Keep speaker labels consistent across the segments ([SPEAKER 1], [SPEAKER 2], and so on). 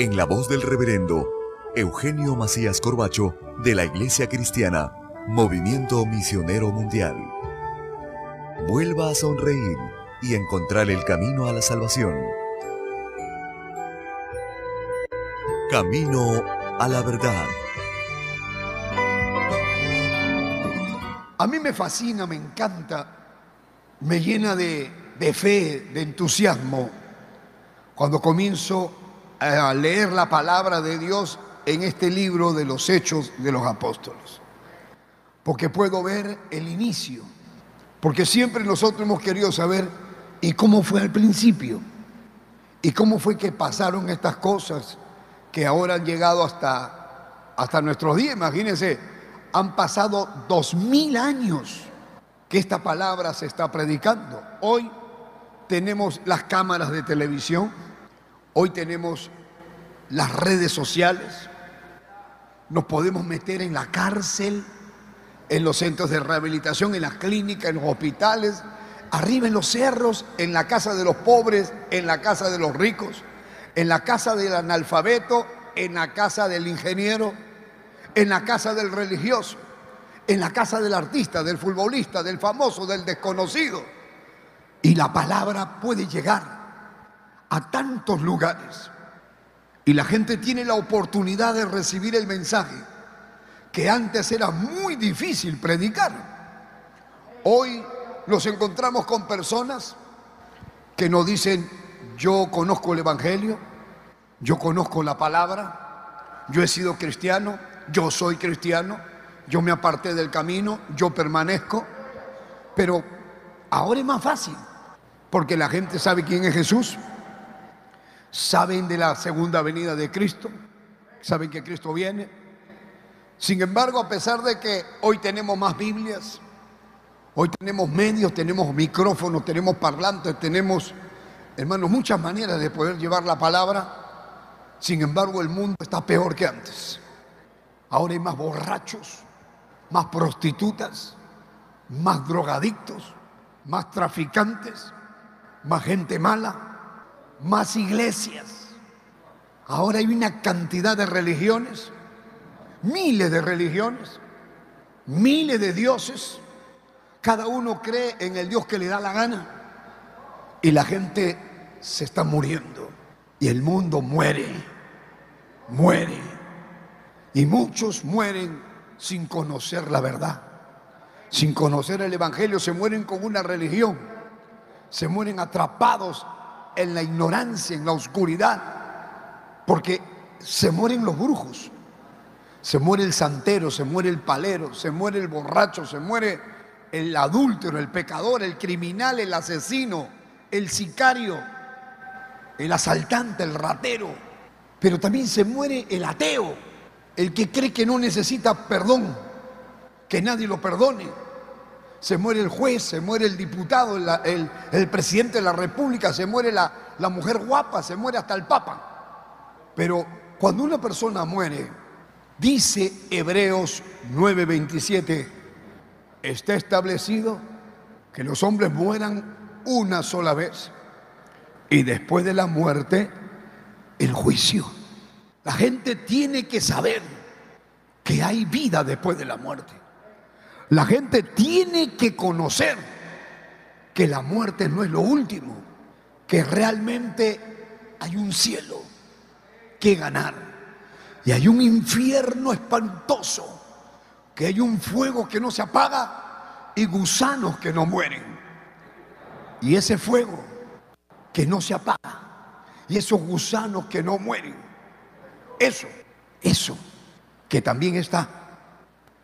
[SPEAKER 1] en la voz del reverendo Eugenio Macías Corbacho de la Iglesia Cristiana, Movimiento Misionero Mundial. Vuelva a sonreír y encontrar el camino a la salvación. Camino a la verdad.
[SPEAKER 2] A mí me fascina, me encanta, me llena de, de fe, de entusiasmo, cuando comienzo a leer la palabra de Dios en este libro de los hechos de los apóstoles. Porque puedo ver el inicio. Porque siempre nosotros hemos querido saber y cómo fue al principio. Y cómo fue que pasaron estas cosas que ahora han llegado hasta, hasta nuestros días. Imagínense, han pasado dos mil años que esta palabra se está predicando. Hoy tenemos las cámaras de televisión Hoy tenemos las redes sociales, nos podemos meter en la cárcel, en los centros de rehabilitación, en las clínicas, en los hospitales, arriba en los cerros, en la casa de los pobres, en la casa de los ricos, en la casa del analfabeto, en la casa del ingeniero, en la casa del religioso, en la casa del artista, del futbolista, del famoso, del desconocido. Y la palabra puede llegar a tantos lugares. Y la gente tiene la oportunidad de recibir el mensaje que antes era muy difícil predicar. Hoy nos encontramos con personas que nos dicen, yo conozco el Evangelio, yo conozco la palabra, yo he sido cristiano, yo soy cristiano, yo me aparté del camino, yo permanezco, pero ahora es más fácil, porque la gente sabe quién es Jesús, saben de la segunda venida de Cristo, saben que Cristo viene. Sin embargo, a pesar de que hoy tenemos más Biblias, hoy tenemos medios, tenemos micrófonos, tenemos parlantes, tenemos, hermanos, muchas maneras de poder llevar la palabra, sin embargo el mundo está peor que antes. Ahora hay más borrachos, más prostitutas, más drogadictos, más traficantes, más gente mala más iglesias. Ahora hay una cantidad de religiones, miles de religiones, miles de dioses. Cada uno cree en el Dios que le da la gana. Y la gente se está muriendo. Y el mundo muere, muere. Y muchos mueren sin conocer la verdad. Sin conocer el Evangelio, se mueren con una religión. Se mueren atrapados en la ignorancia, en la oscuridad, porque se mueren los brujos, se muere el santero, se muere el palero, se muere el borracho, se muere el adúltero, el pecador, el criminal, el asesino, el sicario, el asaltante, el ratero, pero también se muere el ateo, el que cree que no necesita perdón, que nadie lo perdone se muere el juez, se muere el diputado, el, presidente de la República, se muere la, mujer guapa, se muere hasta el Papa. Pero cuando una persona muere, Dice Hebreos 9:27, está establecido que los hombres mueran una sola vez y después de la muerte el juicio. La gente tiene que saber que hay vida después de la muerte. La gente tiene que conocer que la muerte no es lo último, que realmente hay un cielo que ganar y hay un infierno espantoso, que hay un fuego que no se apaga y gusanos que no mueren. Y ese fuego que no se apaga y esos gusanos que no mueren, eso, eso que también está,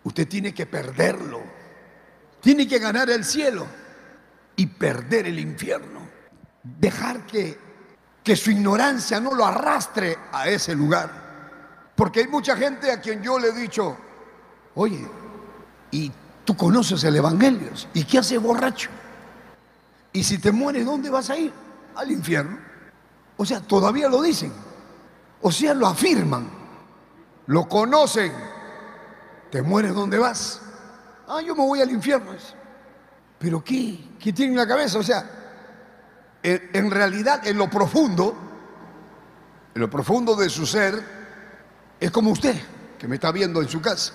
[SPEAKER 2] usted tiene que perderlo, tiene que ganar el cielo y perder el infierno, dejar que, que su ignorancia no lo arrastre a ese lugar. Porque hay mucha gente a quien yo le he dicho, oye, ¿y tú conoces el Evangelio? ¿Y qué hace borracho? Y si te mueres, ¿dónde vas a ir? Al infierno. O sea, todavía lo dicen. O sea, lo afirman. Lo conocen. Te mueres, ¿dónde vas? Ah, yo me voy al infierno. Pero ¿qué? ¿Qué tiene en la cabeza? O sea, en realidad, en lo profundo, en lo profundo de su ser, es como usted, que me está viendo en su casa.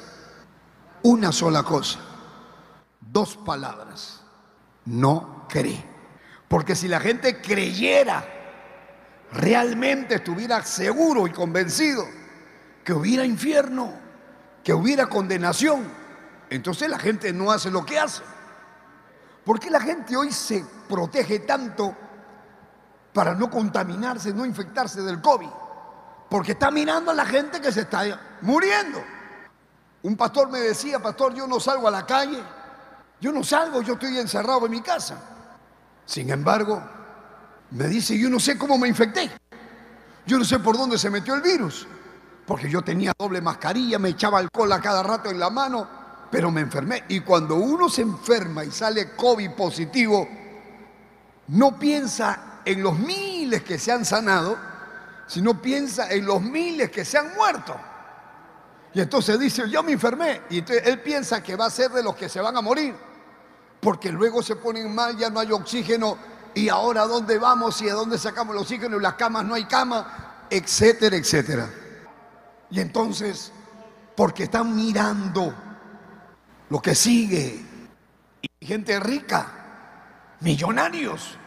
[SPEAKER 2] Una sola cosa, dos palabras, no cree. Porque si la gente creyera, realmente estuviera seguro y convencido que hubiera infierno, que hubiera condenación, entonces la gente no hace lo que hace. ¿Por qué la gente hoy se protege tanto para no contaminarse, no infectarse del COVID? porque está mirando a la gente que se está muriendo. Un pastor me decía, pastor, yo no salgo a la calle, yo no salgo, yo estoy encerrado en mi casa. Sin embargo, me dice, yo no sé cómo me infecté, yo no sé por dónde se metió el virus, porque yo tenía doble mascarilla, me echaba alcohol a cada rato en la mano, pero me enfermé. Y cuando uno se enferma y sale COVID positivo, no piensa en los miles que se han sanado, sino piensa en los miles que se han muerto. Y entonces dice, yo me enfermé. Y entonces él piensa que va a ser de los que se van a morir. Porque luego se ponen mal, ya no hay oxígeno. Y ahora, ¿a dónde vamos? ¿Y a dónde sacamos el oxígeno? Y las camas no hay cama, etcétera, etcétera. Y entonces, porque están mirando lo que sigue. Y gente rica, millonarios,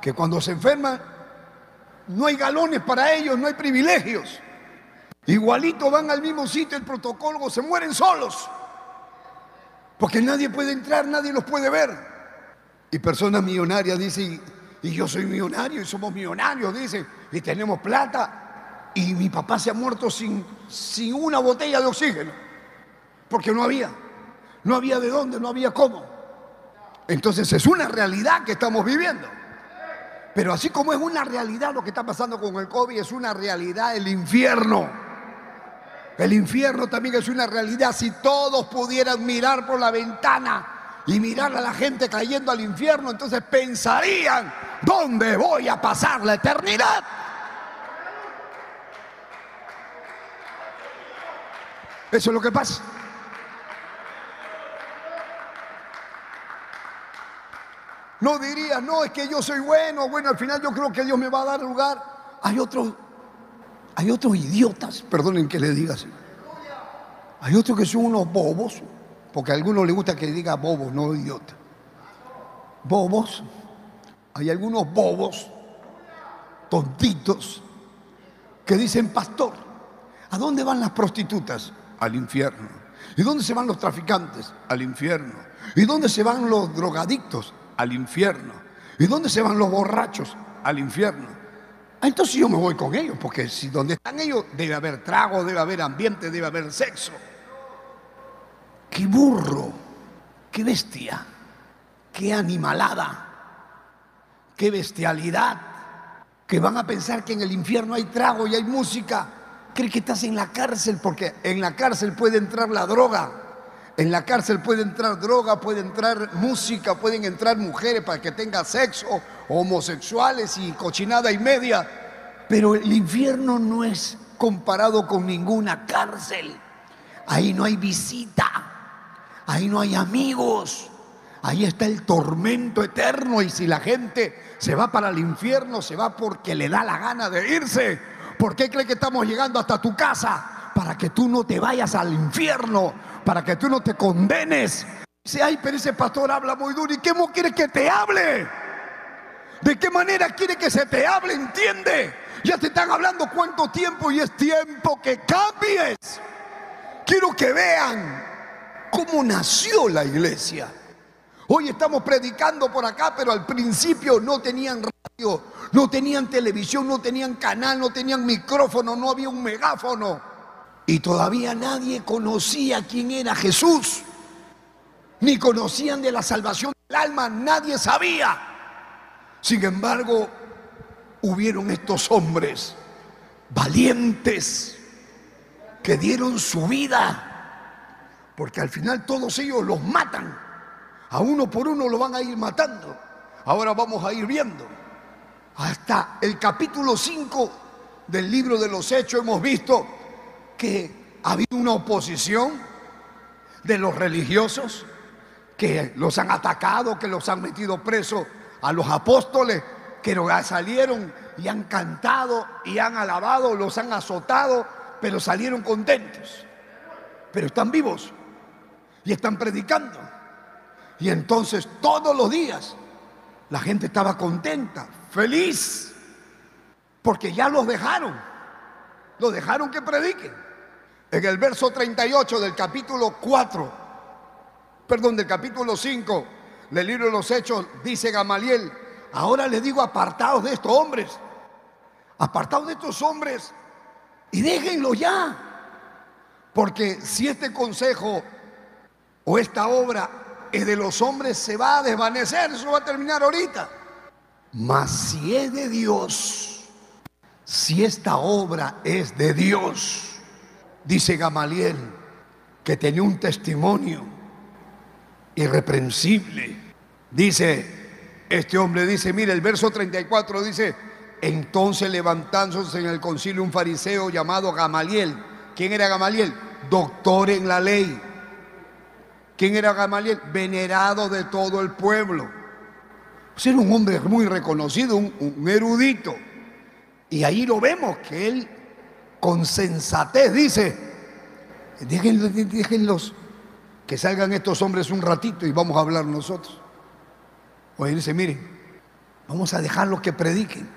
[SPEAKER 2] que cuando se enferman no hay galones para ellos, no hay privilegios. Igualito van al mismo sitio, el protocolo, se mueren solos. Porque nadie puede entrar, nadie los puede ver. Y personas millonarias dicen, y yo soy millonario y somos millonarios, dicen, y tenemos plata. Y mi papá se ha muerto sin, sin una botella de oxígeno. Porque no había. No había de dónde, no había cómo. Entonces es una realidad que estamos viviendo. Pero así como es una realidad lo que está pasando con el COVID, es una realidad el infierno. El infierno también es una realidad. Si todos pudieran mirar por la ventana y mirar a la gente cayendo al infierno, entonces pensarían, ¿dónde voy a pasar la eternidad? Eso es lo que pasa. No diría, no, es que yo soy bueno, bueno, al final yo creo que Dios me va a dar lugar. Hay otros, hay otros idiotas, perdonen que le diga así. Hay otros que son unos bobos, porque a algunos les gusta que diga bobos, no idiota. Bobos, hay algunos bobos, tontitos, que dicen, pastor, ¿a dónde van las prostitutas? Al infierno. ¿Y dónde se van los traficantes? Al infierno. ¿Y dónde se van los drogadictos? al infierno. ¿Y dónde se van los borrachos? Al infierno. Ah, entonces yo me voy con ellos, porque si donde están ellos debe haber trago, debe haber ambiente, debe haber sexo. Qué burro, qué bestia, qué animalada, qué bestialidad, que van a pensar que en el infierno hay trago y hay música. Cree que estás en la cárcel porque en la cárcel puede entrar la droga. En la cárcel puede entrar droga, puede entrar música, pueden entrar mujeres para que tenga sexo, homosexuales y cochinada y media. Pero el infierno no es comparado con ninguna cárcel. ahí no hay visita, ahí no hay amigos, ahí está el tormento eterno y si la gente se va para el infierno, se va porque le da la gana de irse. ¿Por qué cree que estamos llegando hasta tu casa? Para que tú no te vayas al infierno, para que tú no te condenes. Dice, ay, pero ese pastor habla muy duro. ¿Y qué quiere que te hable? ¿De qué manera quiere que se te hable? ¿Entiende? Ya te están hablando cuánto tiempo y es tiempo que cambies. Quiero que vean cómo nació la iglesia. Hoy estamos predicando por acá, pero al principio no tenían radio, no tenían televisión, no tenían canal, no tenían micrófono, no había un megáfono. Y todavía nadie conocía quién era Jesús, ni conocían de la salvación del alma, nadie sabía. Sin embargo, hubieron estos hombres valientes que dieron su vida, porque al final todos ellos los matan, a uno por uno lo van a ir matando. Ahora vamos a ir viendo. Hasta el capítulo 5 del libro de los Hechos hemos visto que ha habido una oposición de los religiosos que los han atacado, que los han metido presos a los apóstoles que salieron y han cantado y han alabado, los han azotado, pero salieron contentos. Pero están vivos y están predicando. Y entonces todos los días la gente estaba contenta, feliz, porque ya los dejaron, los dejaron que prediquen. En el verso 38 del capítulo 4, perdón, del capítulo 5, del libro de los Hechos, dice Gamaliel, ahora le digo apartados de estos hombres, apartados de estos hombres y déjenlo ya, porque si este consejo o esta obra es de los hombres, se va a desvanecer, eso va a terminar ahorita. Mas si es de Dios, si esta obra es de Dios, dice Gamaliel, que tenía un testimonio irreprensible. Dice, este hombre dice, mire, el verso 34 dice, entonces levantándose en el concilio un fariseo llamado Gamaliel. ¿Quién era Gamaliel? Doctor en la ley. ¿Quién era Gamaliel? Venerado de todo el pueblo. Pues era un hombre muy reconocido, un, erudito. Y ahí lo vemos, que él con sensatez dice, déjenlos, déjenlos que salgan estos hombres un ratito y vamos a hablar nosotros. O dice, miren, vamos a dejarlos que prediquen,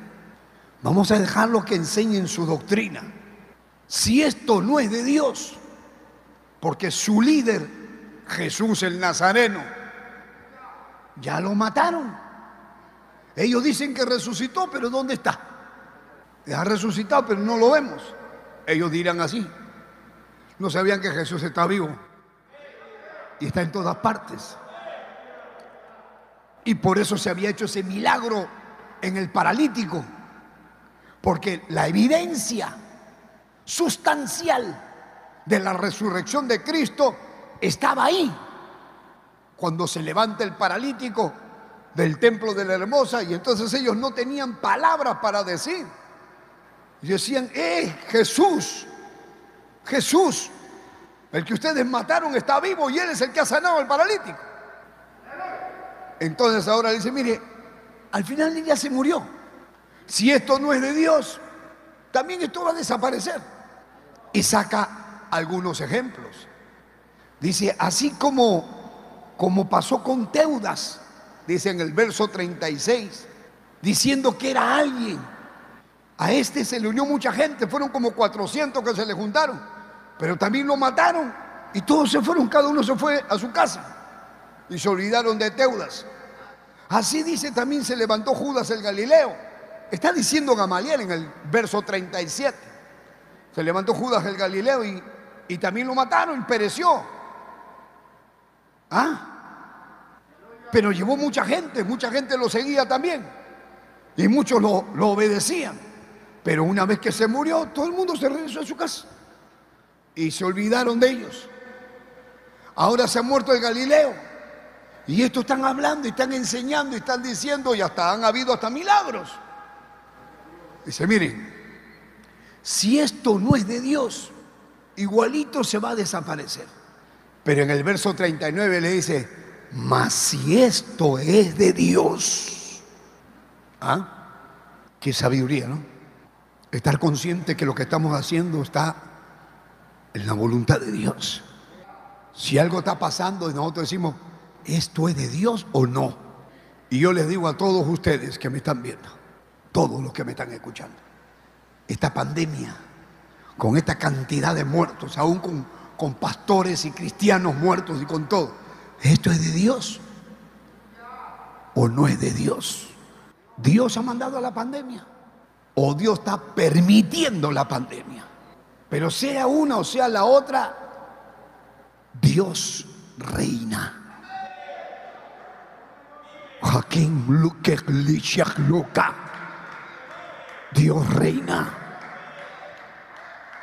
[SPEAKER 2] vamos a dejarlos que enseñen su doctrina. Si esto no es de Dios, porque su líder, Jesús el Nazareno, ya lo mataron. Ellos dicen que resucitó, pero ¿dónde está? Ha resucitado, pero no lo vemos. Ellos dirán así. No sabían que Jesús está vivo y está en todas partes. Y por eso se había hecho ese milagro en el paralítico, porque la evidencia sustancial de la resurrección de Cristo estaba ahí. Cuando se levanta el paralítico del templo de la hermosa y entonces ellos no tenían palabras para decir. Y decían, eh, Jesús, Jesús, el que ustedes mataron está vivo y él es el que ha sanado al paralítico. Entonces ahora dice, mire, al final ella se murió. Si esto no es de Dios, también esto va a desaparecer. Y saca algunos ejemplos. Dice, así como, como pasó con Teudas, dice en el verso 36, diciendo que era alguien. A este se le unió mucha gente, fueron como 400 que se le juntaron. Pero también lo mataron y todos se fueron, cada uno se fue a su casa y se olvidaron de Teudas. Así dice también se levantó Judas el Galileo. Está diciendo Gamaliel en el verso 37. Se levantó Judas el Galileo y, y también lo mataron y pereció. ¿Ah? Pero llevó mucha gente, mucha gente lo seguía también. Y muchos lo, lo obedecían. Pero una vez que se murió, todo el mundo se regresó a su casa y se olvidaron de ellos. Ahora se ha muerto el Galileo. Y esto están hablando están enseñando están diciendo y hasta han habido hasta milagros. Dice, miren, si esto no es de Dios, igualito se va a desaparecer. Pero en el verso 39 le dice, mas si esto es de Dios, ¿ah? Qué sabiduría, ¿no? Estar consciente que lo que estamos haciendo está en la voluntad de Dios. Si algo está pasando y nosotros decimos, ¿esto es de Dios o no? Y yo les digo a todos ustedes que me están viendo, todos los que me están escuchando, esta pandemia, con esta cantidad de muertos, aún con, con pastores y cristianos muertos y con todo, ¿esto es de Dios o no es de Dios? Dios ha mandado a la pandemia o Dios está permitiendo la pandemia. Pero sea una o sea la otra, Dios reina. Dios reina.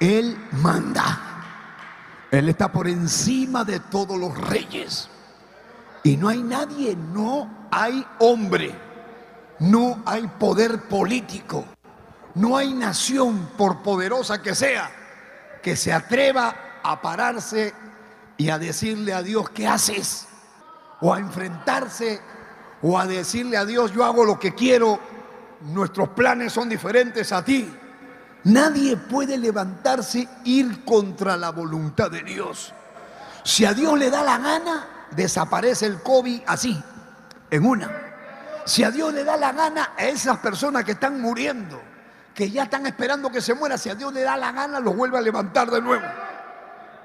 [SPEAKER 2] Él manda. Él está por encima de todos los reyes. Y no hay nadie, no hay hombre, no hay poder político, no hay nación, por poderosa que sea, que se atreva a pararse y a decirle a Dios, ¿qué haces? O a enfrentarse o a decirle a Dios, yo hago lo que quiero, nuestros planes son diferentes a ti. Nadie puede levantarse, ir contra la voluntad de Dios. Si a Dios le da la gana, desaparece el COVID así, en una. Si a Dios le da la gana a esas personas que están muriendo, que ya están esperando que se muera, si a Dios le da la gana, los vuelve a levantar de nuevo.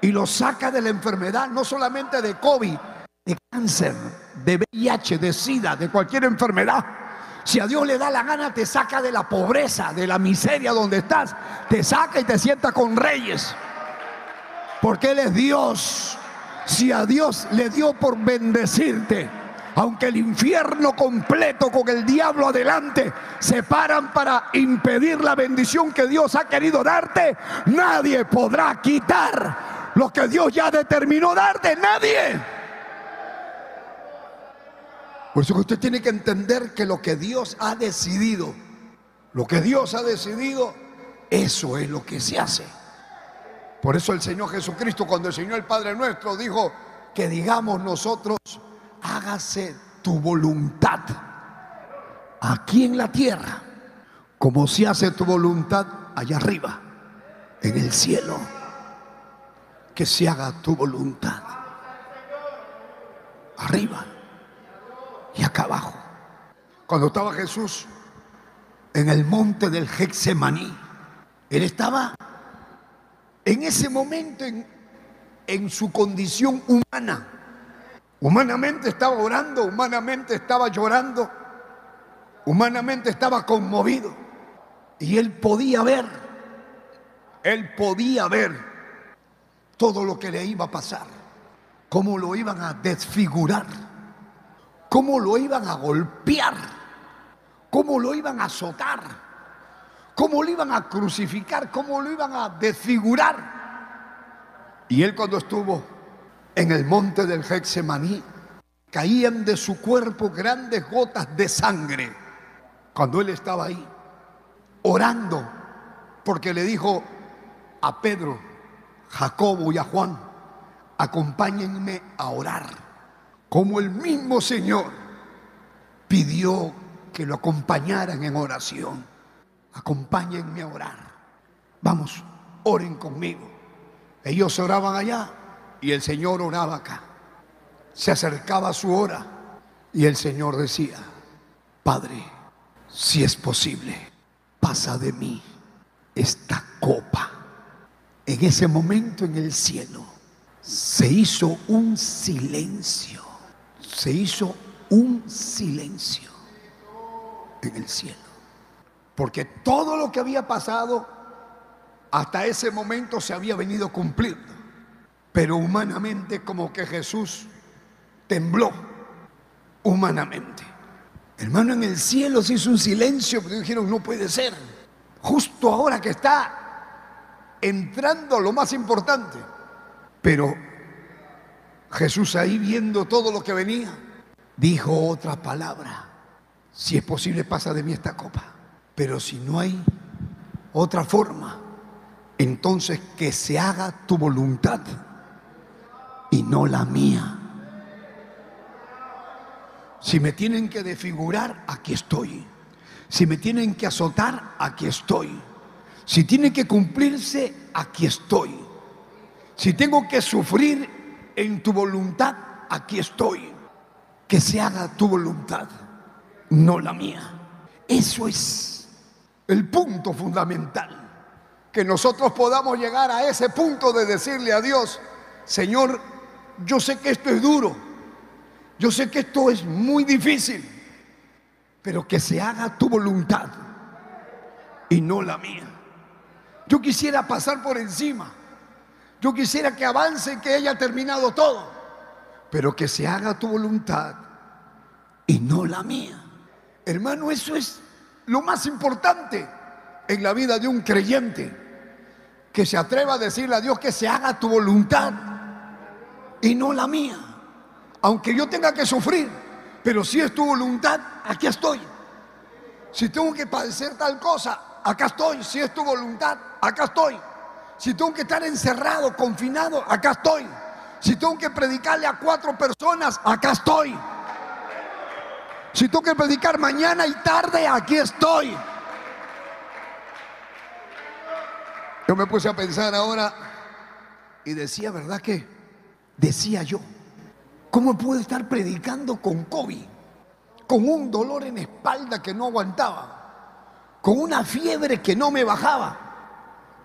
[SPEAKER 2] Y los saca de la enfermedad, no solamente de COVID, de cáncer, de VIH, de SIDA, de cualquier enfermedad. Si a Dios le da la gana, te saca de la pobreza, de la miseria donde estás. Te saca y te sienta con reyes. Porque Él es Dios. Si a Dios le dio por bendecirte, aunque el infierno completo con el diablo adelante se paran para impedir la bendición que Dios ha querido darte, nadie podrá quitar lo que Dios ya determinó darte. Nadie. Por eso que usted tiene que entender que lo que Dios ha decidido, lo que Dios ha decidido, eso es lo que se hace. Por eso el Señor Jesucristo, cuando enseñó el Padre nuestro, dijo que digamos nosotros, hágase tu voluntad aquí en la tierra, como se hace tu voluntad allá arriba, en el cielo. Que se haga tu voluntad. Arriba y acá abajo. Cuando estaba Jesús en el monte del Hexemaní, él estaba en ese momento en, en su condición humana. Humanamente estaba orando, humanamente estaba llorando, humanamente estaba conmovido. Y él podía ver, él podía ver todo lo que le iba a pasar, cómo lo iban a desfigurar cómo lo iban a golpear, cómo lo iban a azotar, cómo lo iban a crucificar, cómo lo iban a desfigurar. Y él cuando estuvo en el monte del Hexemaní, caían de su cuerpo grandes gotas de sangre. Cuando él estaba ahí, orando, porque le dijo a Pedro, Jacobo y a Juan, acompáñenme a orar como el mismo Señor pidió que lo acompañaran en oración. Acompáñenme a orar. Vamos, oren conmigo. Ellos oraban allá y el Señor oraba acá. Se acercaba su hora y el Señor decía, Padre, si es posible, pasa de mí esta copa. En ese momento en el cielo se hizo un silencio se hizo un silencio en el cielo. Porque todo lo que había pasado hasta ese momento se había venido cumpliendo. Pero humanamente como que Jesús tembló humanamente. Hermano, en el cielo se hizo un silencio, pero dijeron, no puede ser. Justo ahora que está entrando lo más importante. Pero Jesús ahí viendo todo lo que venía, dijo otra palabra. Si es posible, pasa de mí esta copa. Pero si no hay otra forma, entonces que se haga tu voluntad y no la mía. Si me tienen que desfigurar, aquí estoy. Si me tienen que azotar, aquí estoy. Si tiene que cumplirse, aquí estoy. Si tengo que sufrir en tu voluntad, aquí estoy. Que se haga tu voluntad, no la mía. Eso es el punto fundamental. Que nosotros podamos llegar a ese punto de decirle a Dios, Señor, yo sé que esto es duro, yo sé que esto es muy difícil, pero que se haga tu voluntad y no la mía. Yo quisiera pasar por encima, yo quisiera que avance y que haya terminado todo, pero que se haga tu voluntad y no la mía. Hermano, eso es lo más importante en la vida de un creyente, que se atreva a decirle a Dios que se haga tu voluntad y no la mía aunque yo tenga que sufrir, pero si es tu voluntad, aquí estoy. Si tengo que padecer tal cosa, acá estoy. Si es tu voluntad, acá estoy. Si tengo que estar encerrado, confinado, acá estoy. Si tengo que predicarle a cuatro personas, acá estoy. Si tengo que predicar mañana y tarde, aquí estoy. Yo me puse a pensar ahora y decía, ¿verdad que? Decía yo, ¿Cómo puedo estar predicando con COVID? Con un dolor en espalda que no aguantaba, con una fiebre que no me bajaba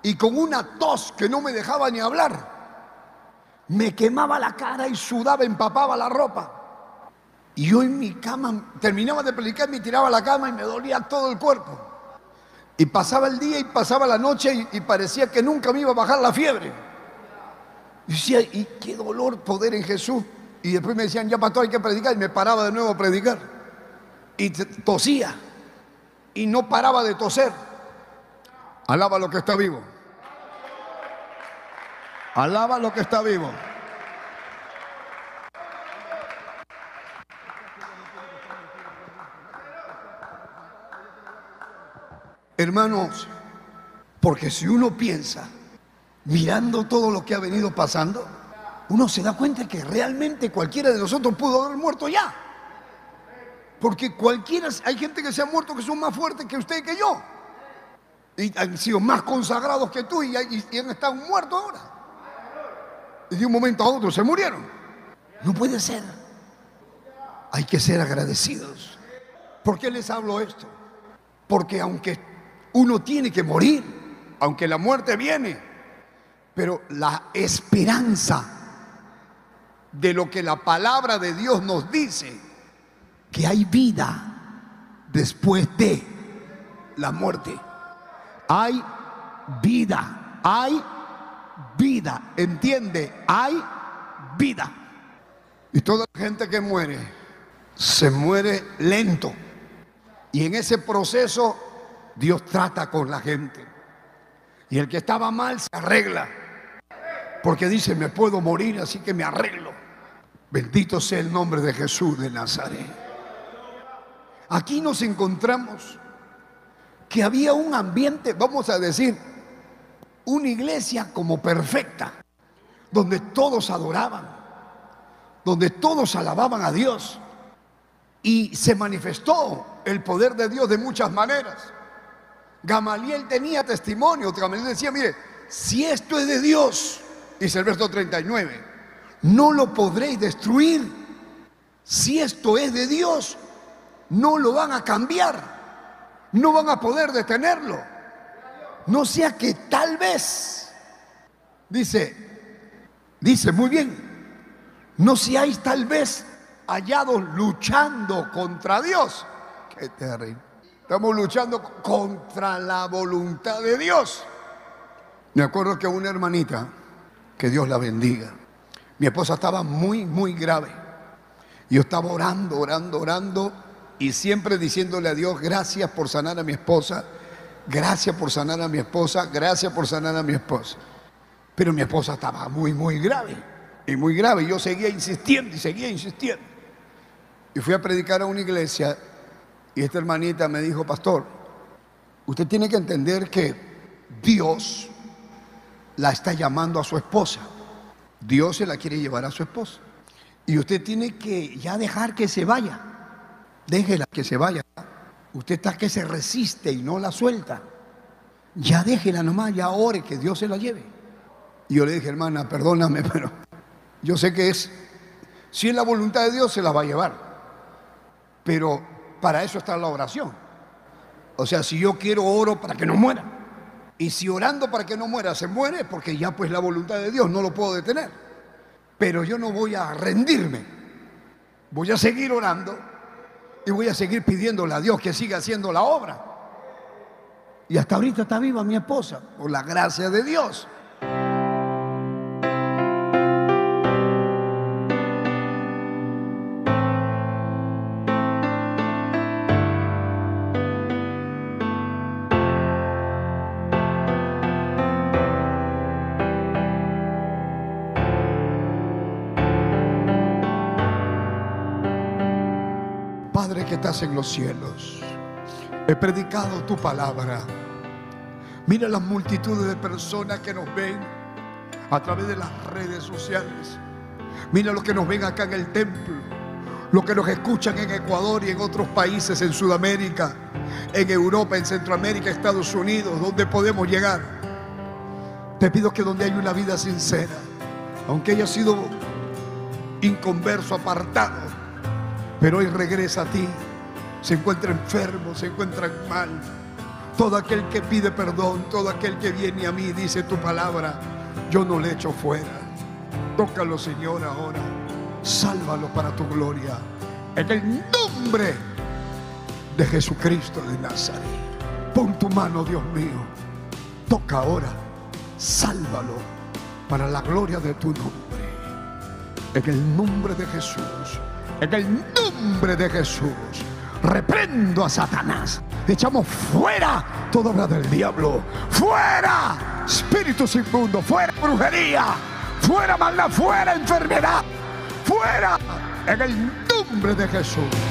[SPEAKER 2] y con una tos que no me dejaba ni hablar. Me quemaba la cara y sudaba, empapaba la ropa. Y yo en mi cama, terminaba de predicar, me tiraba a la cama y me dolía todo el cuerpo. Y pasaba el día y pasaba la noche y, parecía que nunca me iba a bajar la fiebre. Y decía, y qué dolor poder en Jesús. Y después me decían, ya pastor, hay que predicar. Y me paraba de nuevo a predicar. Y tosía. Y no paraba de toser. Alaba lo que está vivo. Alaba lo que está vivo. Hermanos, porque si uno piensa, mirando todo lo que ha venido pasando, uno se da cuenta que realmente cualquiera de nosotros pudo haber muerto ya. Porque cualquiera, hay gente que se ha muerto que son más fuertes que usted y que yo. Y han sido más consagrados que tú y, y han estado muertos ahora. Y de un momento a otro se murieron. No puede ser. Hay que ser agradecidos. ¿Por qué les hablo esto? Porque aunque uno tiene que morir, aunque la muerte viene, pero la esperanza de lo que la palabra de Dios nos dice, que hay vida después de la muerte. Hay vida, hay vida, ¿entiende? Hay vida. Y toda la gente que muere, se muere lento. Y en ese proceso Dios trata con la gente. Y el que estaba mal se arregla. Porque dice, me puedo morir, así que me arreglo. Bendito sea el nombre de Jesús de Nazaret. Aquí nos encontramos que había un ambiente, vamos a decir, una iglesia como perfecta, donde todos adoraban, donde todos alababan a Dios. Y se manifestó el poder de Dios de muchas maneras. Gamaliel tenía testimonio. Gamaliel decía, mire, si esto es de Dios, dice el verso 39, no lo podréis destruir. Si esto es de Dios, no lo van a cambiar, no van a poder detenerlo. No sea que tal vez, dice, dice muy bien, no seáis tal vez hallados luchando contra Dios. Qué terrible. Estamos luchando contra la voluntad de Dios. Me acuerdo que una hermanita, que Dios la bendiga, mi esposa estaba muy, muy grave. Yo estaba orando, orando, orando y siempre diciéndole a Dios, gracias por sanar a mi esposa, gracias por sanar a mi esposa, gracias por sanar a mi esposa. Pero mi esposa estaba muy, muy grave y muy grave. Yo seguía insistiendo y seguía insistiendo. Y fui a predicar a una iglesia y esta hermanita me dijo, pastor, usted tiene que entender que Dios la está llamando a su esposa. Dios se la quiere llevar a su esposa. Y usted tiene que ya dejar que se vaya. Déjela que se vaya. Usted está que se resiste y no la suelta. Ya déjela nomás, ya ore que Dios se la lleve. Y yo le dije, hermana, perdóname, pero yo sé que es, si es la voluntad de Dios, se la va a llevar. Pero para eso está la oración. O sea, si yo quiero oro para que no muera. Y si orando para que no muera se muere, porque ya pues la voluntad de Dios no lo puedo detener. Pero yo no voy a rendirme. Voy a seguir orando y voy a seguir pidiéndole a Dios que siga haciendo la obra. Y hasta ahorita está viva mi esposa, por la gracia de Dios. Que estás en los cielos, he predicado tu palabra. Mira las multitudes de personas que nos ven a través de las redes sociales. Mira los que nos ven acá en el templo, los que nos escuchan en Ecuador y en otros países, en Sudamérica, en Europa, en Centroamérica, Estados Unidos, donde podemos llegar. Te pido que donde hay una vida sincera, aunque haya sido inconverso, apartado, pero hoy regresa a ti, se encuentra enfermo, se encuentra mal. Todo aquel que pide perdón, todo aquel que viene a mí, dice tu palabra, yo no le echo fuera. Tócalo, Señor, ahora. Sálvalo para tu gloria. En el nombre de Jesucristo de Nazaret. Pon tu mano, Dios mío. Toca ahora. Sálvalo para la gloria de tu nombre. En el nombre de Jesús. En el nombre de Jesús. Reprendo a Satanás. Echamos fuera toda obra del diablo. Fuera espíritus inmundos. Fuera brujería. Fuera maldad. Fuera enfermedad. Fuera en el nombre de Jesús.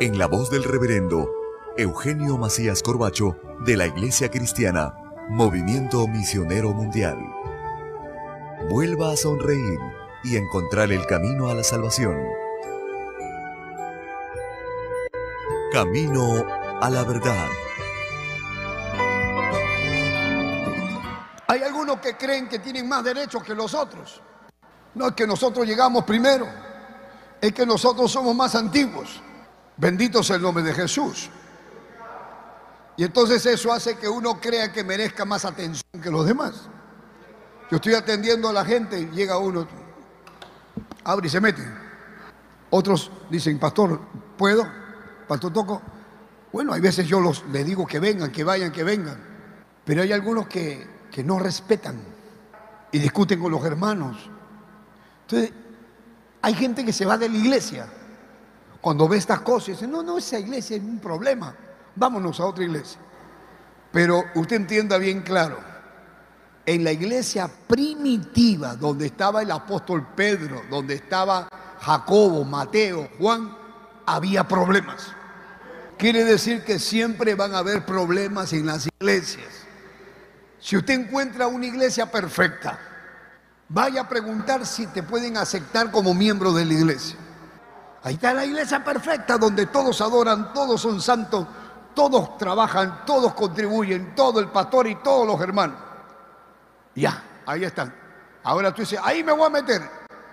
[SPEAKER 1] en la voz del reverendo Eugenio Macías Corbacho de la Iglesia Cristiana Movimiento Misionero Mundial. Vuelva a sonreír y encontrar el camino a la salvación. Camino a la verdad.
[SPEAKER 2] Hay algunos que creen que tienen más derechos que los otros. No es que nosotros llegamos primero, es que nosotros somos más antiguos. Bendito sea el nombre de Jesús. Y entonces eso hace que uno crea que merezca más atención que los demás. Yo estoy atendiendo a la gente llega uno, abre y se mete. Otros dicen, pastor, ¿puedo? Pastor Toco. Bueno, hay veces yo los, les digo que vengan, que vayan, que vengan. Pero hay algunos que, que no respetan y discuten con los hermanos. Entonces, hay gente que se va de la iglesia cuando ve estas cosas, dice, no, no, esa iglesia es un problema, vámonos a otra iglesia. Pero usted entienda bien claro, en la iglesia primitiva, donde estaba el apóstol Pedro, donde estaba Jacobo, Mateo, Juan, había problemas. Quiere decir que siempre van a haber problemas en las iglesias. Si usted encuentra una iglesia perfecta, vaya a preguntar si te pueden aceptar como miembro de la iglesia. Ahí está la iglesia perfecta donde todos adoran, todos son santos, todos trabajan, todos contribuyen, todo el pastor y todos los hermanos. Ya, ahí están. Ahora tú dices, ahí me voy a meter.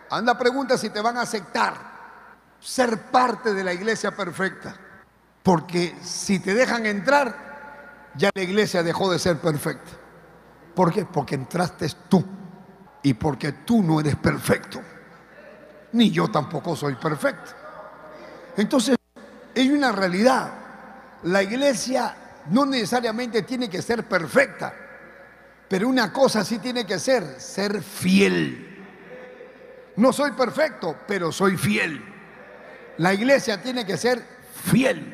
[SPEAKER 2] Anda, pregunta si te van a aceptar ser parte de la iglesia perfecta. Porque si te dejan entrar, ya la iglesia dejó de ser perfecta. ¿Por qué? Porque entraste tú y porque tú no eres perfecto. Ni yo tampoco soy perfecto. Entonces, hay una realidad. La iglesia no necesariamente tiene que ser perfecta, pero una cosa sí tiene que ser, ser fiel. No soy perfecto, pero soy fiel. La iglesia tiene que ser fiel,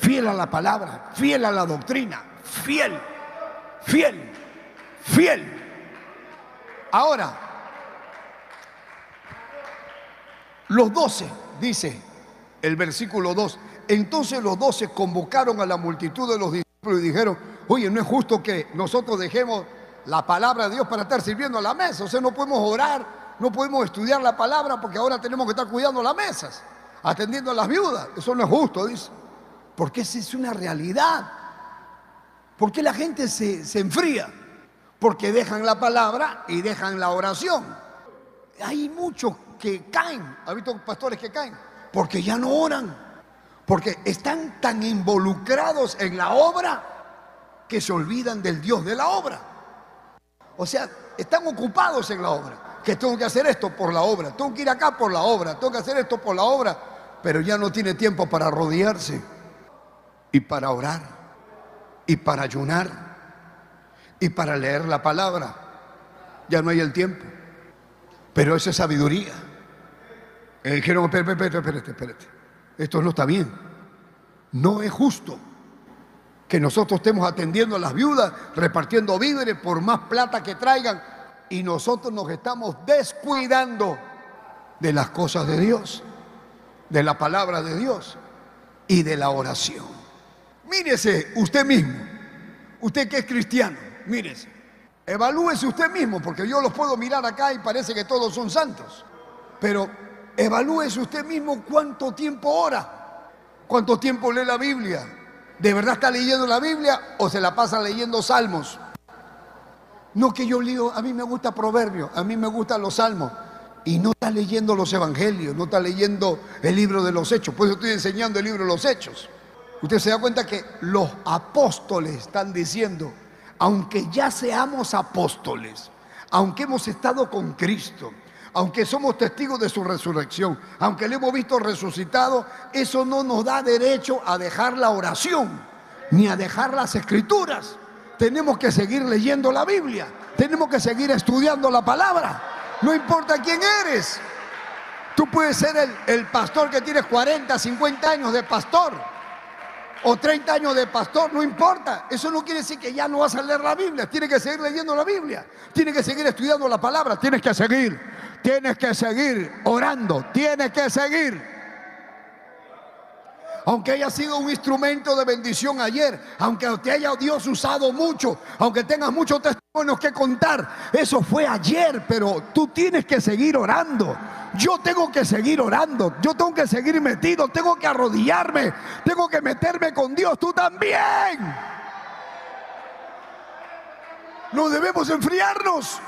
[SPEAKER 2] fiel a la palabra, fiel a la doctrina, fiel, fiel, fiel. Ahora, los doce, dice, el versículo 2. Entonces los doce convocaron a la multitud de los discípulos y dijeron, oye, no es justo que nosotros dejemos la palabra de Dios para estar sirviendo a la mesa. O sea, no podemos orar, no podemos estudiar la palabra porque ahora tenemos que estar cuidando las mesas, atendiendo a las viudas. Eso no es justo, dice. Porque esa es una realidad. ¿Por qué la gente se, se enfría? Porque dejan la palabra y dejan la oración. Hay muchos que caen. ¿Ha visto pastores que caen? Porque ya no oran. Porque están tan involucrados en la obra que se olvidan del Dios de la obra. O sea, están ocupados en la obra. Que tengo que hacer esto por la obra. Tengo que ir acá por la obra. Tengo que hacer esto por la obra. Pero ya no tiene tiempo para rodearse. Y para orar. Y para ayunar. Y para leer la palabra. Ya no hay el tiempo. Pero esa es sabiduría. Eh, dijeron, espérate, espérate, espérate, espérate. Esto no está bien. No es justo que nosotros estemos atendiendo a las viudas, repartiendo víveres por más plata que traigan y nosotros nos estamos descuidando de las cosas de Dios, de la palabra de Dios y de la oración. Mírese usted mismo, usted que es cristiano, mírese, evalúese usted mismo, porque yo los puedo mirar acá y parece que todos son santos, pero Evalúese usted mismo cuánto tiempo ora, cuánto tiempo lee la Biblia. ¿De verdad está leyendo la Biblia o se la pasa leyendo salmos? No que yo leo, a mí me gusta proverbios, a mí me gustan los salmos. Y no está leyendo los evangelios, no está leyendo el libro de los hechos. Pues estoy enseñando el libro de los hechos. Usted se da cuenta que los apóstoles están diciendo, aunque ya seamos apóstoles, aunque hemos estado con Cristo, aunque somos testigos de su resurrección, aunque le hemos visto resucitado, eso no nos da derecho a dejar la oración ni a dejar las escrituras. Tenemos que seguir leyendo la Biblia, tenemos que seguir estudiando la palabra, no importa quién eres. Tú puedes ser el, pastor que tienes 40, 50 años de pastor o 30 años de pastor, no importa. Eso no quiere decir que ya no vas a leer la Biblia. Tienes que seguir leyendo la Biblia. Tienes que seguir estudiando la palabra. Tienes que seguir. Tienes que seguir orando. Tienes que seguir. Aunque haya sido un instrumento de bendición ayer, aunque te haya Dios usado mucho, aunque tengas muchos testimonios que contar, eso fue ayer, pero tú tienes que seguir orando. Yo tengo que seguir orando, yo tengo que seguir metido, tengo que arrodillarme, tengo que meterme con Dios, tú también. No debemos enfriarnos.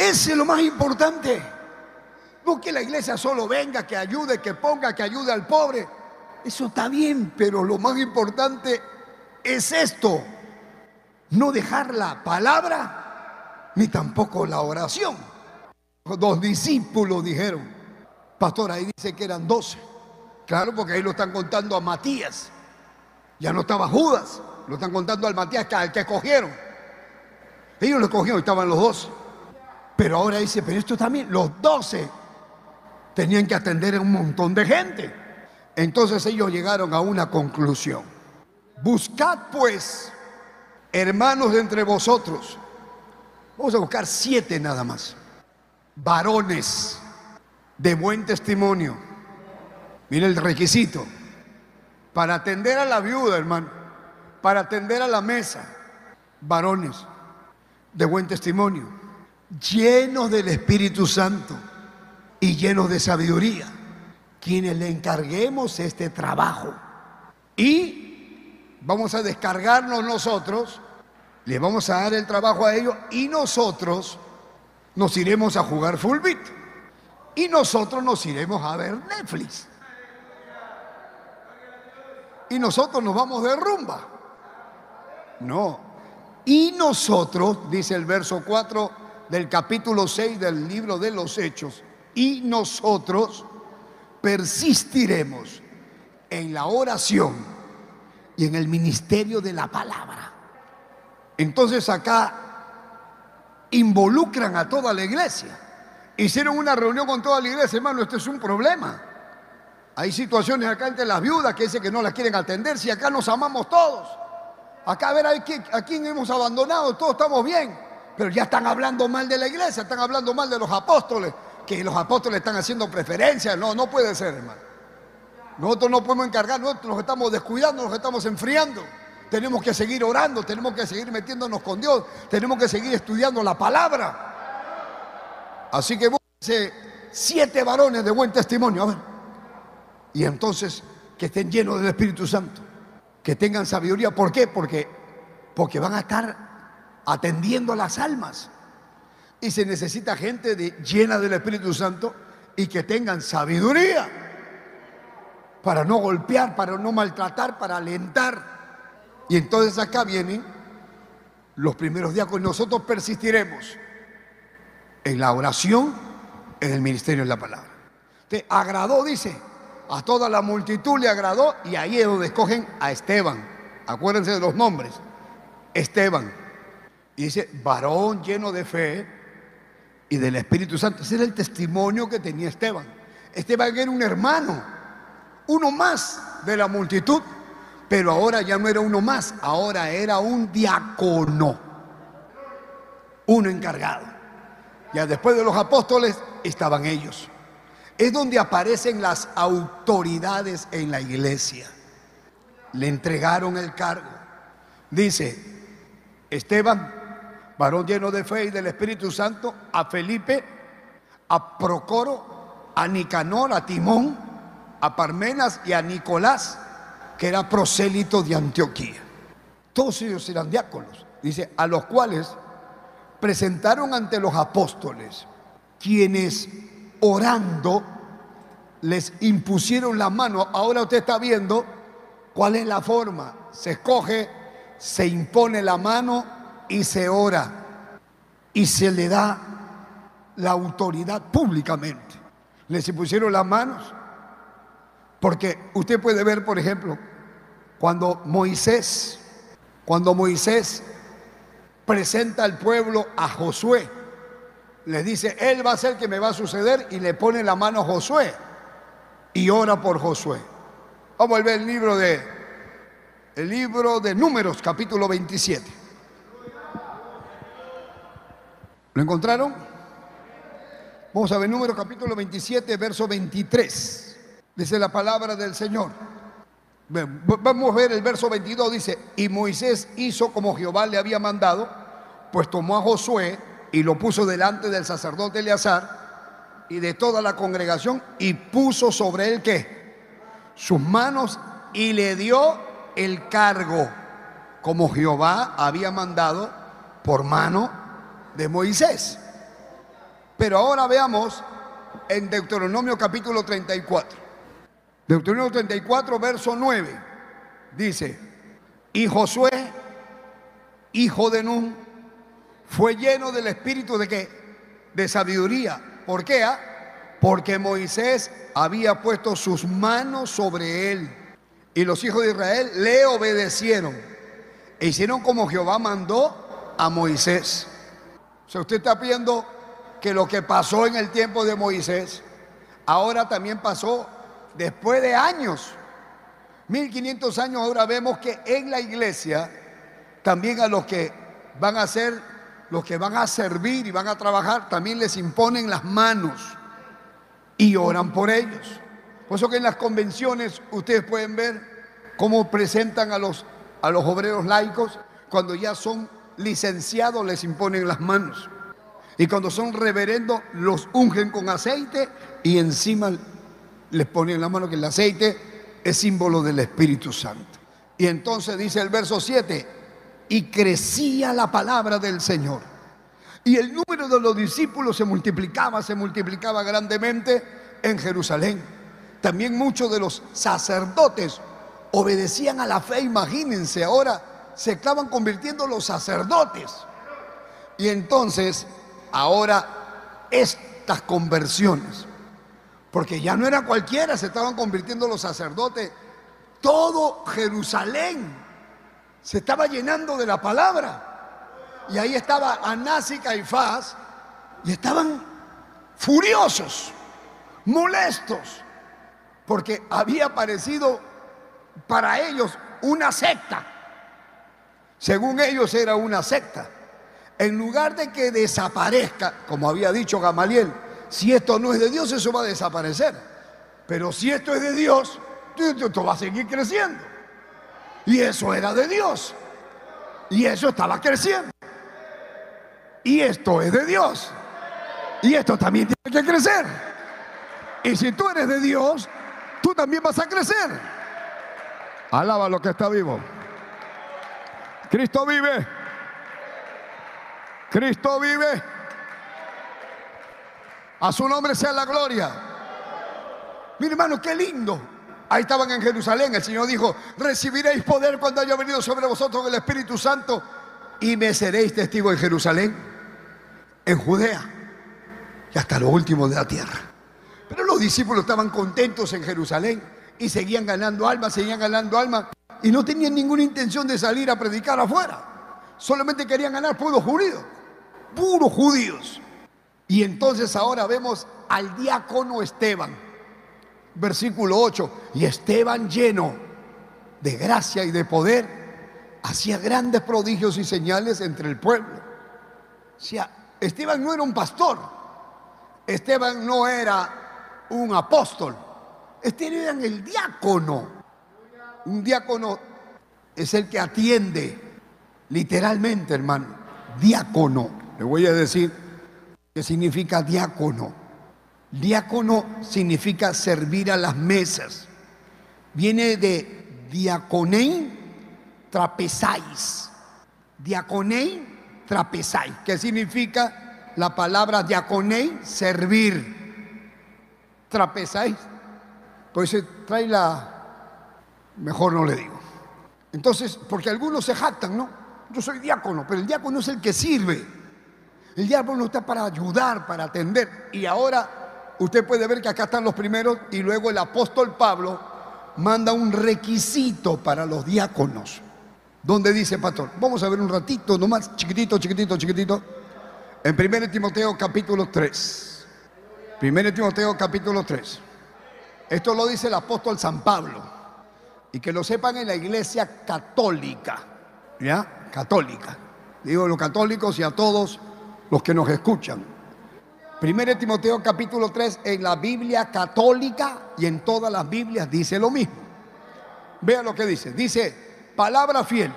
[SPEAKER 2] Ese es lo más importante. No que la iglesia solo venga, que ayude, que ponga, que ayude al pobre. Eso está bien, pero lo más importante es esto. No dejar la palabra ni tampoco la oración. Dos discípulos dijeron, pastor, ahí dice que eran doce. Claro, porque ahí lo están contando a Matías. Ya no estaba Judas, lo están contando al Matías, al que escogieron. Ellos lo escogieron, estaban los dos. Pero ahora dice, pero esto también, los doce tenían que atender a un montón de gente. Entonces ellos llegaron a una conclusión. Buscad pues, hermanos de entre vosotros. Vamos a buscar siete nada más varones de buen testimonio. Mire el requisito. Para atender a la viuda, hermano. Para atender a la mesa. Varones de buen testimonio. Llenos del Espíritu Santo y llenos de sabiduría. Quienes le encarguemos este trabajo. Y vamos a descargarnos nosotros. Le vamos a dar el trabajo a ellos y nosotros nos iremos a jugar full beat y nosotros nos iremos a ver Netflix. Y nosotros nos vamos de rumba. No. Y nosotros, dice el verso 4 del capítulo 6 del libro de los Hechos, y nosotros persistiremos en la oración y en el ministerio de la palabra. Entonces acá involucran a toda la iglesia. Hicieron una reunión con toda la iglesia, hermano, esto es un problema. Hay situaciones acá entre las viudas que dicen que no las quieren atender, si acá nos amamos todos. Acá a ver a quién hemos abandonado, todos estamos bien, pero ya están hablando mal de la iglesia, están hablando mal de los apóstoles, que los apóstoles están haciendo preferencias. No, no puede ser, hermano. Nosotros no podemos encargar, nosotros nos estamos descuidando, nos estamos enfriando. Tenemos que seguir orando, tenemos que seguir metiéndonos con Dios, tenemos que seguir estudiando la palabra. Así que búsquense siete varones de buen testimonio, a ver. Y entonces que estén llenos del Espíritu Santo, que tengan sabiduría. ¿Por qué? Porque, porque van a estar atendiendo a las almas. Y se necesita gente de, llena del Espíritu Santo y que tengan sabiduría para no golpear, para no maltratar, para alentar. Y entonces acá vienen los primeros con nosotros persistiremos en la oración, en el ministerio de la palabra. Te agradó, dice, a toda la multitud le agradó y ahí es donde escogen a Esteban. Acuérdense de los nombres. Esteban. Y dice, varón lleno de fe y del Espíritu Santo. Ese era el testimonio que tenía Esteban. Esteban era un hermano, uno más de la multitud pero ahora ya no era uno más, ahora era un diácono, uno encargado. Ya después de los apóstoles estaban ellos. Es donde aparecen las autoridades en la iglesia. Le entregaron el cargo. Dice, Esteban, varón lleno de fe y del Espíritu Santo, a Felipe, a Procoro, a Nicanor, a Timón, a Parmenas y a Nicolás que era prosélito de Antioquía. Todos ellos eran diáconos, dice, a los cuales presentaron ante los apóstoles, quienes orando les impusieron la mano. Ahora usted está viendo cuál es la forma. Se escoge, se impone la mano y se ora. Y se le da la autoridad públicamente. Les impusieron las manos. Porque usted puede ver, por ejemplo, cuando Moisés, cuando Moisés presenta al pueblo a Josué, le dice, él va a ser que me va a suceder y le pone la mano a Josué y ora por Josué. Vamos a ver el libro de el libro de Números, capítulo 27. ¿Lo encontraron? Vamos a ver Números capítulo 27, verso 23. Dice la palabra del Señor. Vamos a ver el verso 22, dice, y Moisés hizo como Jehová le había mandado, pues tomó a Josué y lo puso delante del sacerdote Eleazar y de toda la congregación y puso sobre él que sus manos y le dio el cargo como Jehová había mandado por mano de Moisés. Pero ahora veamos en Deuteronomio capítulo 34. Deuteronomio 34, verso 9. Dice, y Josué, hijo de Nun, fue lleno del espíritu de qué? De sabiduría. ¿Por qué? Ah? Porque Moisés había puesto sus manos sobre él. Y los hijos de Israel le obedecieron. E hicieron como Jehová mandó a Moisés. O sea, usted está viendo que lo que pasó en el tiempo de Moisés, ahora también pasó después de años. 1500 años ahora vemos que en la iglesia también a los que van a ser los que van a servir y van a trabajar también les imponen las manos y oran por ellos. Por eso que en las convenciones ustedes pueden ver cómo presentan a los, a los obreros laicos cuando ya son licenciados les imponen las manos. Y cuando son reverendos los ungen con aceite y encima les ponen la mano que el aceite es símbolo del Espíritu Santo. Y entonces dice el verso 7, y crecía la palabra del Señor. Y el número de los discípulos se multiplicaba, se multiplicaba grandemente en Jerusalén. También muchos de los sacerdotes obedecían a la fe, imagínense, ahora se estaban convirtiendo los sacerdotes. Y entonces, ahora estas conversiones, porque ya no era cualquiera, se estaban convirtiendo los sacerdotes, todo Jerusalén se estaba llenando de la palabra. Y ahí estaba Anás y Caifás y estaban furiosos, molestos, porque había aparecido para ellos una secta. Según ellos era una secta. En lugar de que desaparezca, como había dicho Gamaliel, si esto no es de Dios, eso va a desaparecer. Pero si esto es de Dios, esto va a seguir creciendo. Y eso era de Dios. Y eso estaba creciendo. Y esto es de Dios. Y esto también tiene que crecer. Y si tú eres de Dios, tú también vas a crecer. Alaba lo que está vivo. Cristo vive. Cristo vive. A su nombre sea la gloria. Mi hermano, qué lindo Ahí estaban en Jerusalén. El Señor dijo, recibiréis poder cuando haya venido sobre vosotros el Espíritu Santo y me seréis testigo en Jerusalén, en Judea y hasta lo último de la tierra. Pero los discípulos estaban contentos en Jerusalén y seguían ganando almas, seguían ganando almas y no tenían ninguna intención de salir a predicar afuera. Solamente querían ganar puros judíos, puros judíos. Y entonces ahora vemos al diácono Esteban versículo 8, y Esteban lleno de gracia y de poder, hacía grandes prodigios y señales entre el pueblo. O sea, Esteban no era un pastor, Esteban no era un apóstol, Esteban era el diácono. Un diácono es el que atiende, literalmente, hermano, diácono. Le voy a decir qué significa diácono. Diácono significa servir a las mesas. Viene de diaconei trapezáis. Diaconei trapezáis. ¿Qué significa la palabra diaconei? Servir. Trapezáis. Pues trae la... Mejor no le digo. Entonces, porque algunos se jactan, ¿no? Yo soy diácono, pero el diácono es el que sirve. El diácono está para ayudar, para atender. Y ahora usted puede ver que acá están los primeros y luego el apóstol Pablo manda un requisito para los diáconos. Donde dice, pastor, vamos a ver un ratito, nomás, chiquitito, chiquitito, chiquitito. En 1 Timoteo capítulo 3. 1 Timoteo capítulo 3. Esto lo dice el apóstol San Pablo. Y que lo sepan en la iglesia católica. ¿Ya? Católica. Digo los católicos y a todos los que nos escuchan. 1 Timoteo capítulo 3 en la Biblia católica y en todas las Biblias dice lo mismo. Vean lo que dice. Dice, palabra fiel.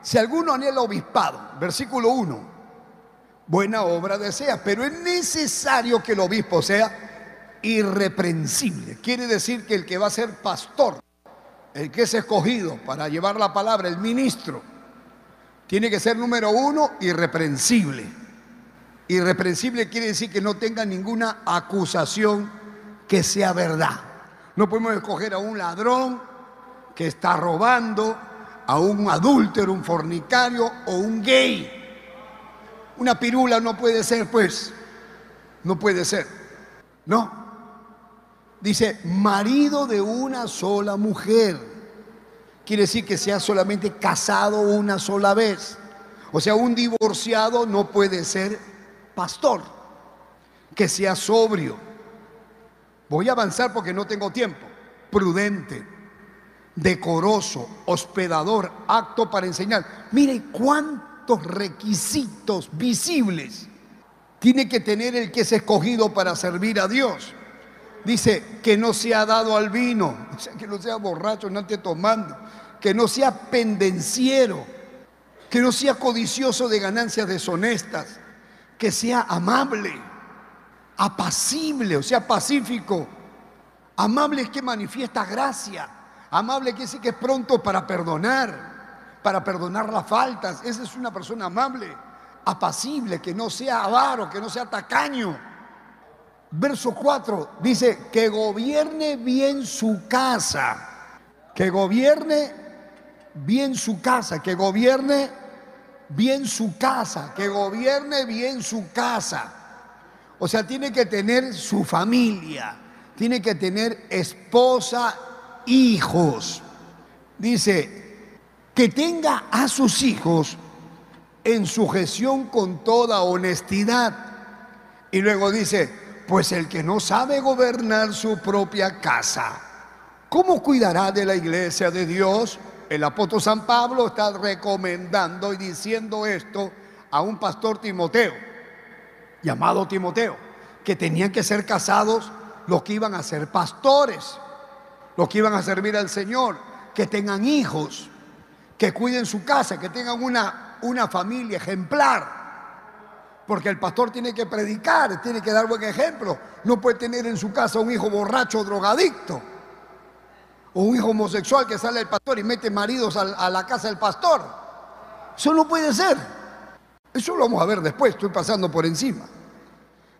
[SPEAKER 2] Si alguno anhela obispado, versículo 1, buena obra desea, pero es necesario que el obispo sea irreprensible. Quiere decir que el que va a ser pastor, el que es escogido para llevar la palabra, el ministro, tiene que ser número uno, irreprensible. Irreprensible quiere decir que no tenga ninguna acusación que sea verdad. No podemos escoger a un ladrón que está robando, a un adúltero, un fornicario o un gay una pirula no puede ser, pues. No puede ser. No. Dice, marido de una sola mujer. Quiere decir que sea solamente casado una sola vez. O sea, un divorciado no puede ser pastor. Que sea sobrio. Voy a avanzar porque no tengo tiempo. Prudente, decoroso, hospedador, acto para enseñar. Mire cuánto requisitos visibles tiene que tener el que es escogido para servir a Dios. Dice que no sea dado al vino, o sea, que no sea borracho, no esté tomando, que no sea pendenciero, que no sea codicioso de ganancias deshonestas, que sea amable, apacible, o sea, pacífico. Amable es que manifiesta gracia, amable que dice que es pronto para perdonar para perdonar las faltas. Esa es una persona amable, apacible, que no sea avaro, que no sea tacaño. Verso 4 dice que gobierne bien su casa, que gobierne bien su casa, que gobierne bien su casa, que gobierne bien su casa. O sea, tiene que tener su familia, tiene que tener esposa, hijos. Dice, que tenga a sus hijos en sujeción con toda honestidad. Y luego dice, pues el que no sabe gobernar su propia casa, ¿cómo cuidará de la iglesia de Dios? El apóstol San Pablo está recomendando y diciendo esto a un pastor Timoteo, llamado Timoteo, que tenían que ser casados los que iban a ser pastores, los que iban a servir al Señor, que tengan hijos, que cuiden su casa, que tengan una, una familia ejemplar. Porque el pastor tiene que predicar, tiene que dar buen ejemplo. No puede tener en su casa un hijo borracho drogadicto. O un hijo homosexual que sale del pastor y mete maridos a la casa del pastor. Eso no puede ser. Eso lo vamos a ver después, estoy pasando por encima.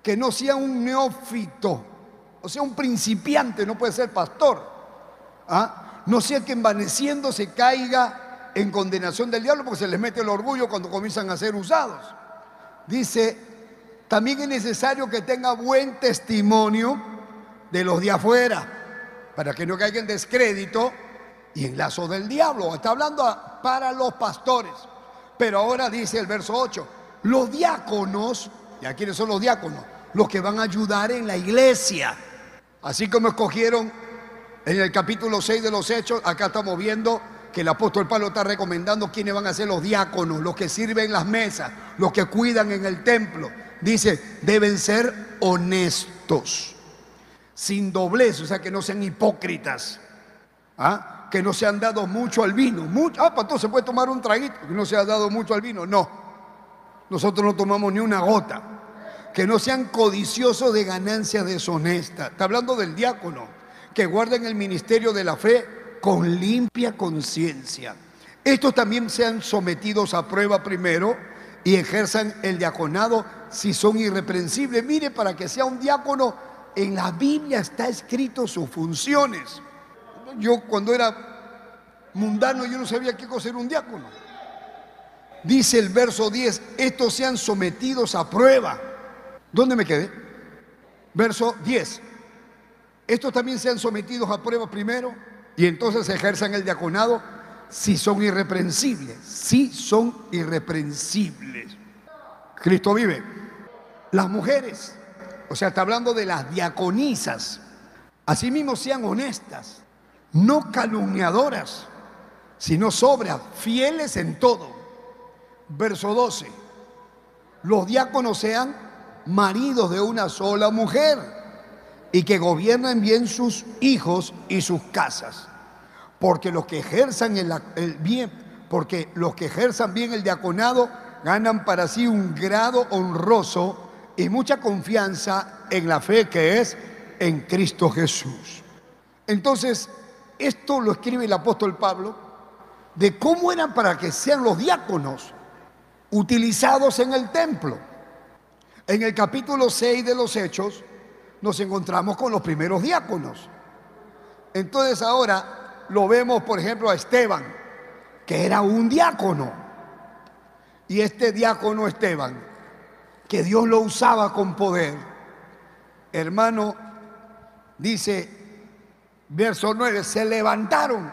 [SPEAKER 2] Que no sea un neófito, o sea, un principiante, no puede ser pastor. ¿Ah? No sea que envaneciendo se caiga en condenación del diablo porque se les mete el orgullo cuando comienzan a ser usados. Dice, también es necesario que tenga buen testimonio de los de afuera, para que no caiga en descrédito y en lazo del diablo. Está hablando para los pastores. Pero ahora dice el verso 8, los diáconos, ¿y quiénes son los diáconos? Los que van a ayudar en la iglesia. Así como escogieron en el capítulo 6 de los Hechos, acá estamos viendo que el apóstol Pablo está recomendando quiénes van a ser los diáconos, los que sirven las mesas, los que cuidan en el templo. Dice, deben ser honestos, sin doblez, o sea, que no sean hipócritas, ¿ah? que no se han dado mucho al vino. Mucho, ah, para se puede tomar un traguito, que no se ha dado mucho al vino. No, nosotros no tomamos ni una gota. Que no sean codiciosos de ganancias deshonestas. Está hablando del diácono, que guarden el ministerio de la fe con limpia conciencia. Estos también sean sometidos a prueba primero y ejerzan el diaconado si son irreprensibles. Mire, para que sea un diácono, en la Biblia está escrito sus funciones. Yo cuando era mundano yo no sabía qué cosa era un diácono. dice el verso 10, estos sean sometidos a prueba. ¿Dónde me quedé? Verso 10. Estos también sean sometidos a prueba primero y entonces ejerzan el diaconado si son irreprensibles, si son irreprensibles. Cristo vive. Las mujeres, o sea, está hablando de las diaconisas, asimismo sean honestas, no calumniadoras, sino sobrias, fieles en todo. Verso 12. Los diáconos sean maridos de una sola mujer y que gobiernen bien sus hijos y sus casas. Porque los que ejerzan el, bien, porque los que ejerzan bien el diaconado ganan para sí un grado honroso y mucha confianza en la fe que es en Cristo Jesús. Entonces, esto lo escribe el apóstol Pablo de cómo eran para que sean los diáconos utilizados en el templo. En el capítulo 6 de los Hechos nos encontramos con los primeros diáconos. Entonces ahora lo vemos, por ejemplo, a Esteban, que era un diácono. Y este diácono Esteban, que Dios lo usaba con poder, hermano, dice, verso 9, se levantaron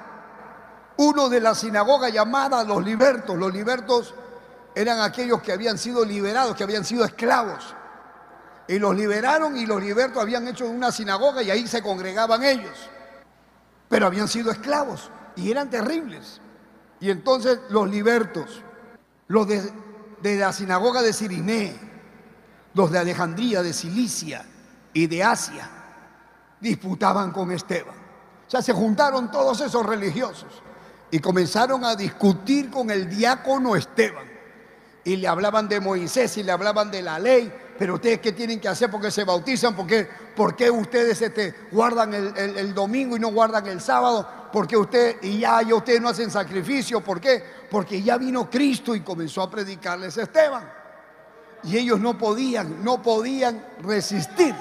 [SPEAKER 2] uno de la sinagoga llamada los libertos. Los libertos eran aquellos que habían sido liberados, que habían sido esclavos. Y los liberaron y los libertos habían hecho una sinagoga y ahí se congregaban ellos. Pero habían sido esclavos y eran terribles. Y entonces los libertos, los de, la sinagoga de Siriné, los de Alejandría, de Cilicia y de Asia, disputaban con Esteban. O sea, se juntaron todos esos religiosos y comenzaron a discutir con el diácono Esteban. Y le hablaban de Moisés y le hablaban de la ley. Pero ustedes qué tienen que hacer porque se bautizan, porque por qué ustedes este, guardan el, domingo y no guardan el sábado, porque usted y ya, ya ustedes no hacen sacrificio, ¿por qué? Porque ya vino Cristo y comenzó a predicarles a Esteban. Y ellos no podían, no podían resistir.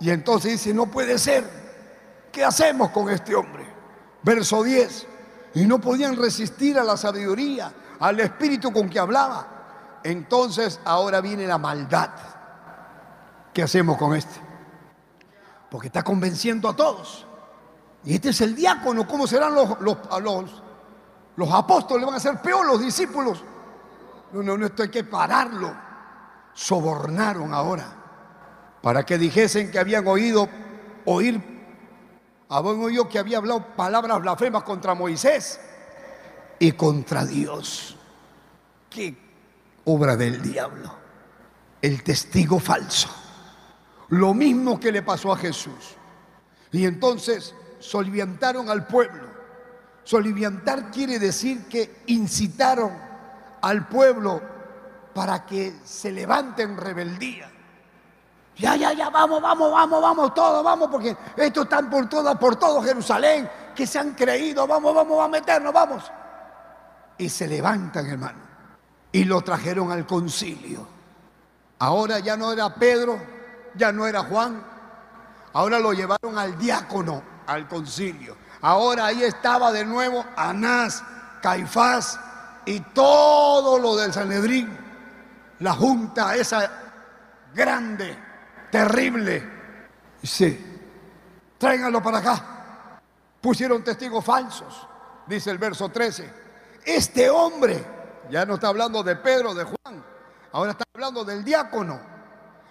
[SPEAKER 2] Y entonces dice, no puede ser. ¿Qué hacemos con este hombre? Verso 10 y no podían resistir a la sabiduría, al espíritu con que hablaba. Entonces ahora viene la maldad. ¿Qué hacemos con este? Porque está convenciendo a todos. Y este es el diácono. ¿Cómo serán los, los, los, los apóstoles? ¿Van a ser peor los discípulos? No, no, no, esto hay que pararlo. Sobornaron ahora para que dijesen que habían oído oír habían oído que había hablado palabras blasfemas contra Moisés y contra Dios. Qué obra del diablo. El testigo falso. Lo mismo que le pasó a Jesús. Y entonces soliviantaron al pueblo. Soliviantar quiere decir que incitaron al pueblo para que se levante en rebeldía. Ya, ya, ya, vamos, vamos, vamos, vamos, todos, vamos, porque estos están por todas, por todo Jerusalén, que se han creído, vamos, vamos, a meternos, vamos. Y se levantan, hermano, y lo trajeron al concilio. Ahora ya no era Pedro, ya no era Juan, ahora lo llevaron al diácono, al concilio. Ahora ahí estaba de nuevo Anás, Caifás y todo lo del Sanedrín, la junta esa grande terrible. Dice, tráiganlo para acá. Pusieron testigos falsos, dice el verso 13. Este hombre, ya no está hablando de Pedro, de Juan, ahora está hablando del diácono.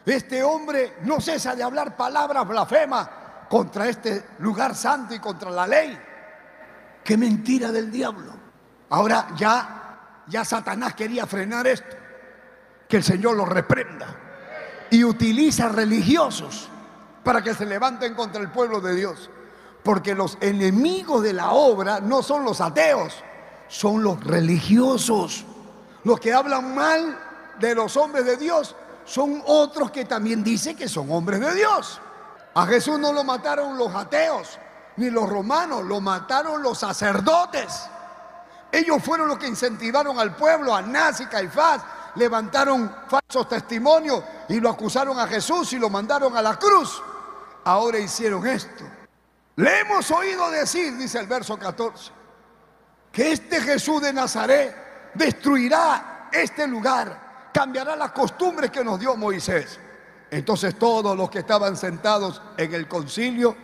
[SPEAKER 2] Este hombre no cesa de hablar palabras blasfemas contra este lugar santo y contra la ley. Qué mentira del diablo. Ahora ya, ya Satanás quería frenar esto. Que el Señor lo reprenda y utiliza religiosos para que se levanten contra el pueblo de Dios. Porque los enemigos de la obra no son los ateos, son los religiosos. Los que hablan mal de los hombres de Dios son otros que también dicen que son hombres de Dios. A Jesús no lo mataron los ateos ni los romanos, lo mataron los sacerdotes. Ellos fueron los que incentivaron al pueblo, a Naz y Caifás, levantaron falsos testimonios y lo acusaron a Jesús y lo mandaron a la cruz. Ahora hicieron esto. Le hemos oído decir, dice el verso 14, que este Jesús de Nazaret destruirá este lugar, cambiará las costumbres que nos dio Moisés. Entonces todos los que estaban sentados en el concilio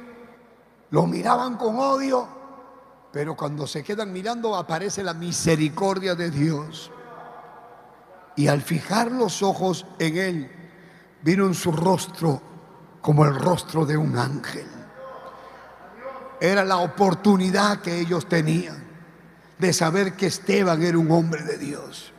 [SPEAKER 2] lo miraban con odio, pero cuando se quedan mirando aparece la misericordia de Dios. Y al fijar los ojos en él, vino en su rostro como el rostro de un ángel. Era la oportunidad que ellos tenían de saber que Esteban era un hombre de Dios.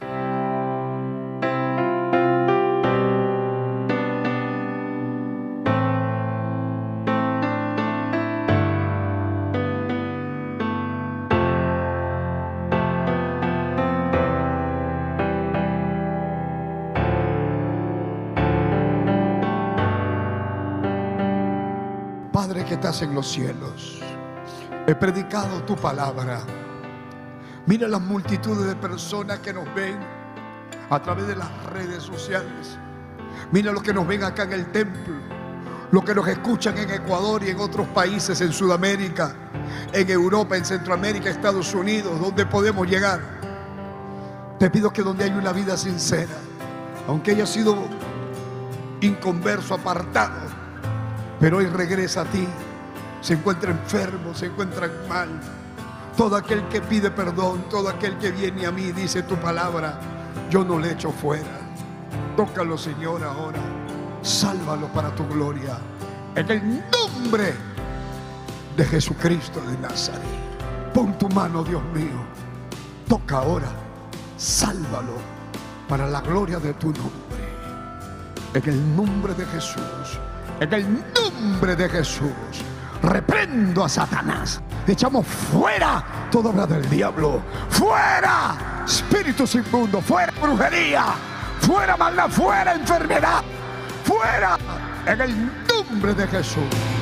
[SPEAKER 2] Padre que estás en los cielos, he predicado tu palabra. Mira las multitudes de personas que nos ven a través de las redes sociales. Mira los que nos ven acá en el templo, los que nos escuchan en Ecuador y en otros países, en Sudamérica, en Europa, en Centroamérica, Estados Unidos, donde podemos llegar. Te pido que donde hay una vida sincera, aunque haya sido inconverso, apartado, pero hoy regresa a ti. Se encuentra enfermo, se encuentra mal. Todo aquel que pide perdón, todo aquel que viene a mí, dice tu palabra, yo no le echo fuera. Tócalo, Señor, ahora. Sálvalo para tu gloria. En el nombre de Jesucristo de Nazaret. Pon tu mano, Dios mío. Toca ahora. Sálvalo para la gloria de tu nombre. En el nombre de Jesús. En el nombre de Jesús, reprendo a Satanás. Echamos fuera toda obra del diablo. Fuera espíritus inmundos. Fuera brujería. Fuera maldad. Fuera enfermedad. Fuera en el nombre de Jesús.